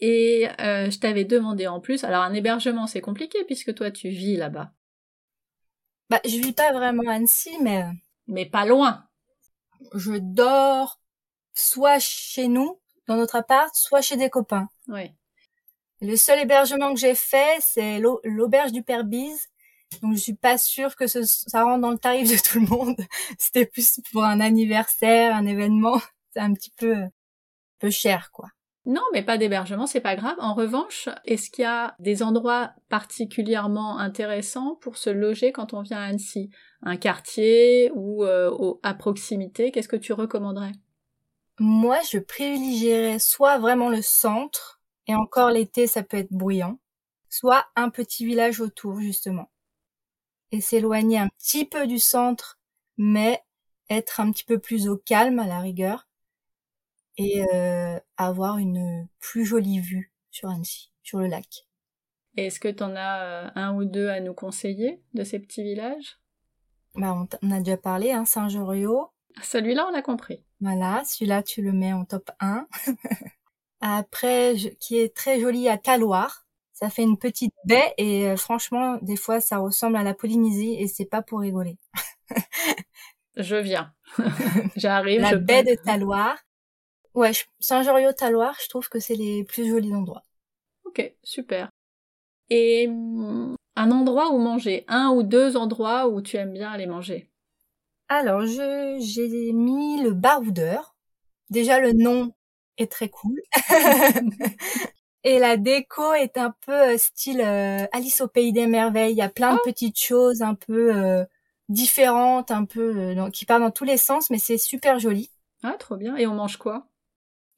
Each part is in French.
Et euh, je t'avais demandé en plus, alors un hébergement c'est compliqué puisque toi tu vis là-bas. Bah, je vis pas vraiment à Annecy, mais euh, Mais pas loin. je dors soit chez nous, dans notre appart, soit chez des copains. Oui. Le seul hébergement que j'ai fait, c'est l'au- l'auberge du Père Bise. Donc, je suis pas sûre que ce- ça rentre dans le tarif de tout le monde. C'était plus pour un anniversaire, un événement. C'est un petit peu, peu cher, quoi. Non, mais pas d'hébergement, c'est pas grave. En revanche, est-ce qu'il y a des endroits particulièrement intéressants pour se loger quand on vient à Annecy? Un quartier ou euh, au- à proximité? Qu'est-ce que tu recommanderais? Moi, je privilégierais soit vraiment le centre, et encore l'été, ça peut être bruyant, soit un petit village autour, justement. Et s'éloigner un petit peu du centre, mais être un petit peu plus au calme, à la rigueur, et euh, avoir une plus jolie vue sur Annecy, sur le lac. Et Est-ce que tu en as euh, un ou deux à nous conseiller de ces petits villages? Bah, on, a déjà parlé, hein, Saint-Joriot. Celui-là, on a compris. Voilà, celui-là, tu le mets en top 1. Après, je- qui est très joli à Taloir. Ça fait une petite baie et euh, franchement, des fois, ça ressemble à la Polynésie et c'est pas pour rigoler. Je viens. J'arrive. La je baie peux- de Taloir. Ouais, Saint-Joriot-Taloir, je trouve que c'est les plus jolis endroits. Ok, super. Et hum, un endroit où manger, un ou deux endroits où tu aimes bien aller manger? Alors, je j'ai mis le baroudeur. Déjà, le nom est très cool. Et la déco est un peu euh, style euh, Alice au pays des merveilles. Il y a plein de Oh. petites choses un peu euh, différentes, un peu euh, qui partent dans tous les sens, mais c'est super joli. Ah, trop bien. Et on mange quoi?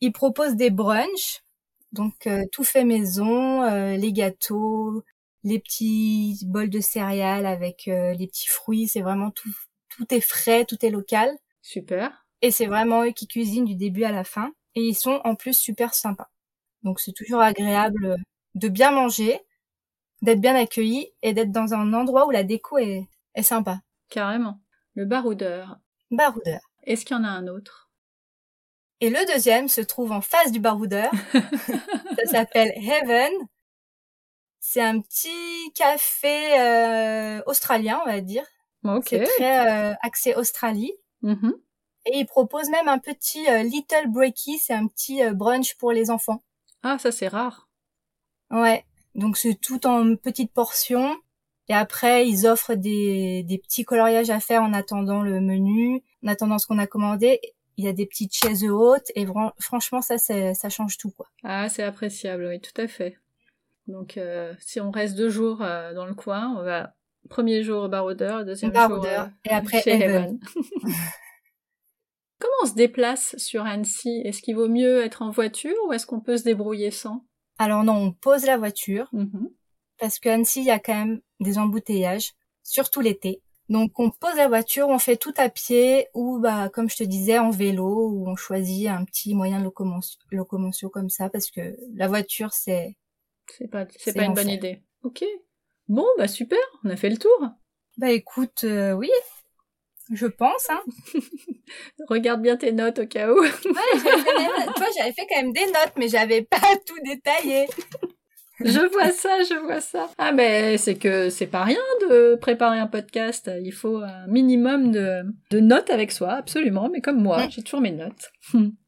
Ils proposent des brunchs, donc euh, tout fait maison, euh, les gâteaux, les petits bols de céréales avec euh, les petits fruits. C'est vraiment tout, tout est frais, tout est local. Super. Et c'est vraiment eux qui cuisinent du début à la fin. Et ils sont en plus super sympas. Donc c'est toujours agréable de bien manger, d'être bien accueilli et d'être dans un endroit où la déco est, est sympa. Carrément. Le baroudeur. Baroudeur. Est-ce qu'il y en a un autre? Et le deuxième se trouve en face du baroudeur. Ça s'appelle Heaven. C'est un petit café euh, australien, on va dire. Ok. C'est très euh, axé Australie. Mhm. Et il propose même un petit euh, Little Breaky, c'est un petit euh, brunch pour les enfants. Ah, ça c'est rare. Ouais, donc c'est tout en petites portions. Et après, ils offrent des, des petits coloriages à faire en attendant le menu, en attendant ce qu'on a commandé. Il y a des petites chaises hautes et franchement, ça, c'est- ça change tout, quoi. Ah, c'est appréciable, oui, tout à fait. Donc, euh, si on reste deux jours euh, dans le coin, on va premier jour au baroudeur, deuxième Baroudeur, jour euh, et après chez Heaven. Heaven. Comment on se déplace sur Annecy? Est-ce qu'il vaut mieux être en voiture ou est-ce qu'on peut se débrouiller sans? Alors non, on pose la voiture Mhm. parce qu'à Annecy, il y a quand même des embouteillages, surtout l'été. Donc on pose la voiture, on fait tout à pied ou bah comme je te disais en vélo ou on choisit un petit moyen de locomotion, locomotion comme ça parce que la voiture c'est C'est pas, c'est pas une bonne idée. Ok. Bon, bah super, on a fait le tour. Bah écoute, euh, oui, je pense. Hein. Regarde bien tes notes au cas où. Ouais, j'avais fait. Toi, j'avais fait quand même des notes, mais j'avais pas tout détaillé. Je vois ça, je vois ça. Ah mais c'est que c'est pas rien de préparer un podcast. Il faut un minimum de, de notes avec soi, absolument. Mais comme moi, j'ai toujours mes notes.